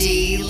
D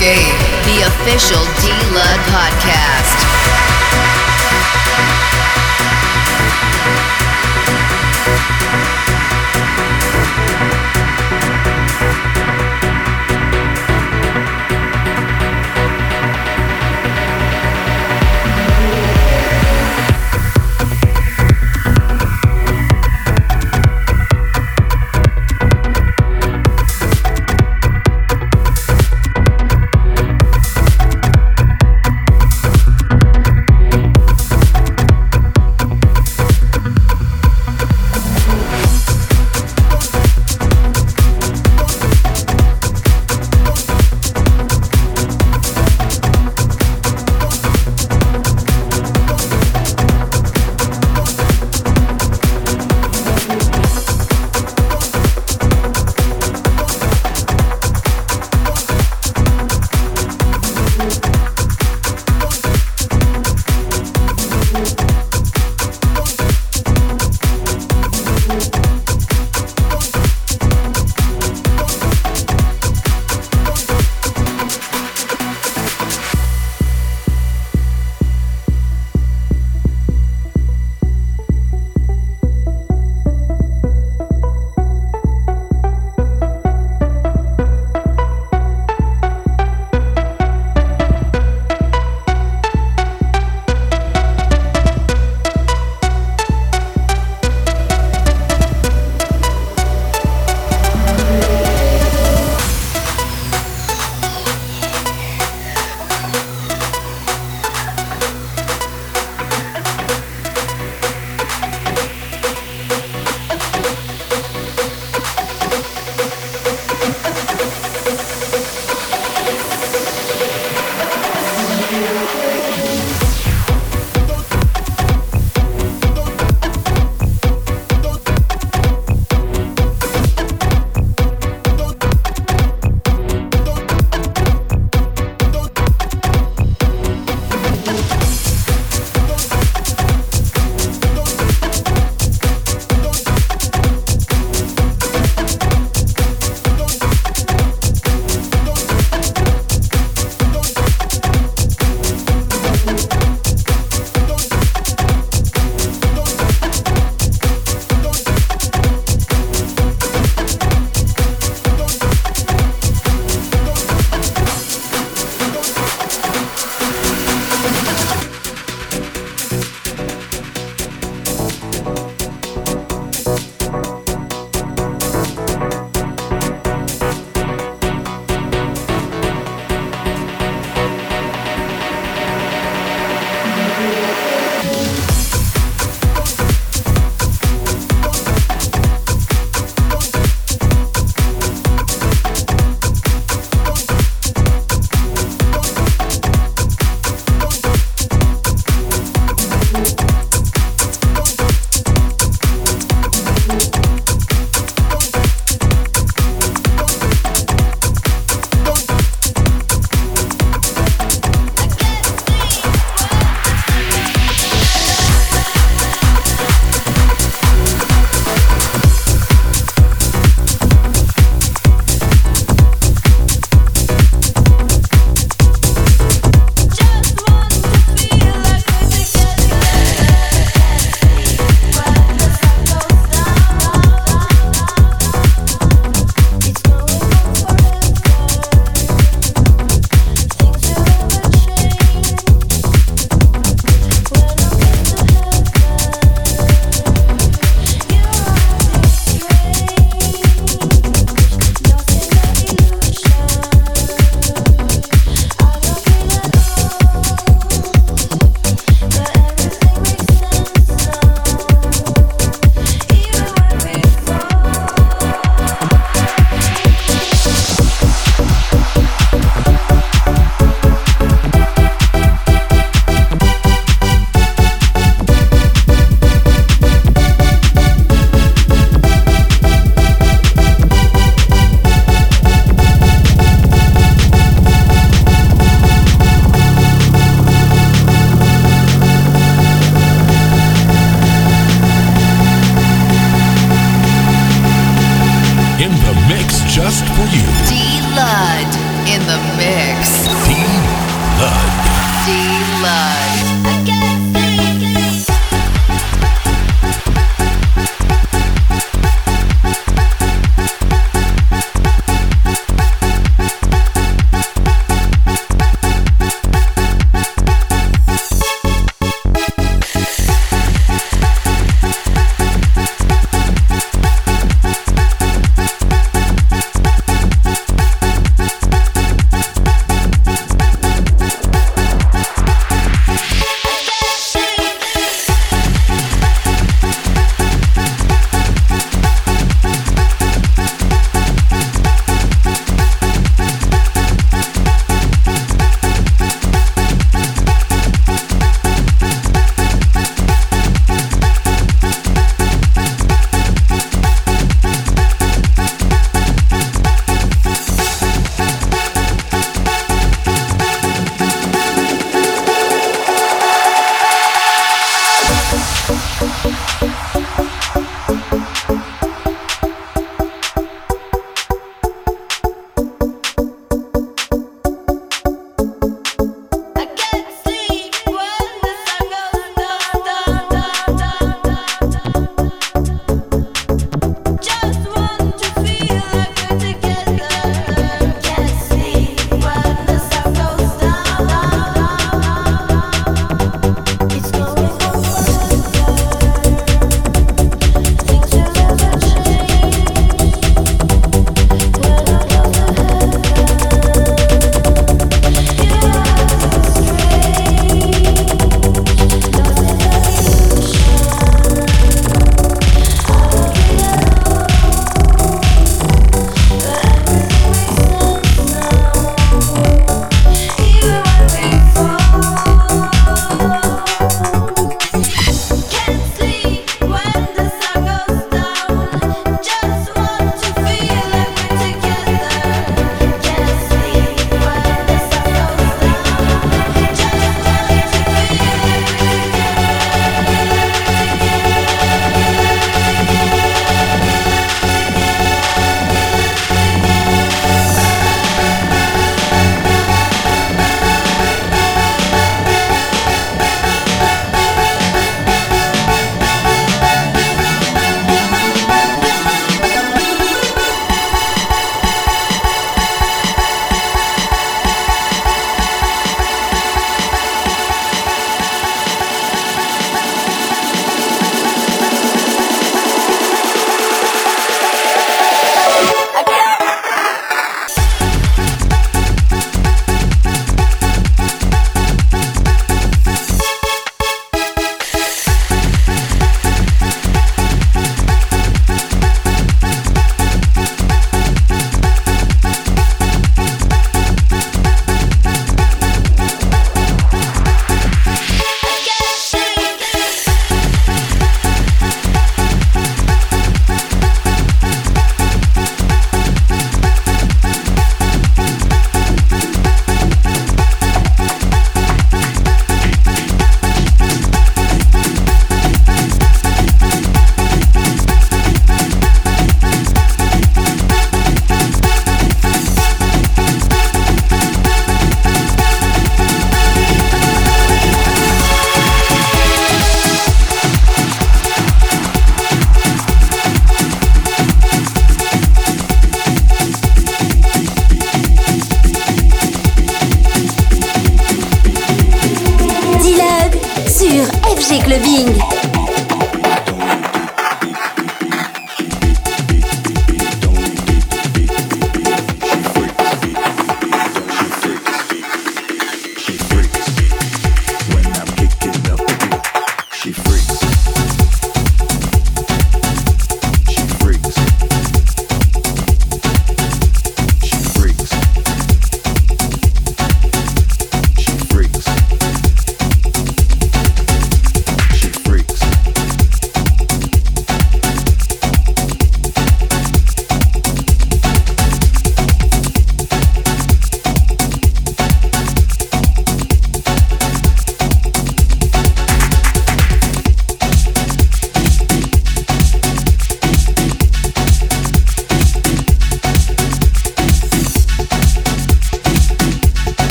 escape the official D Lug podcast.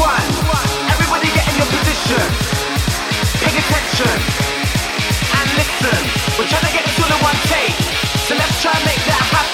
One. Everybody get in your position. Pay attention. And listen. We're trying to get this in one take. So let's try and make that happen.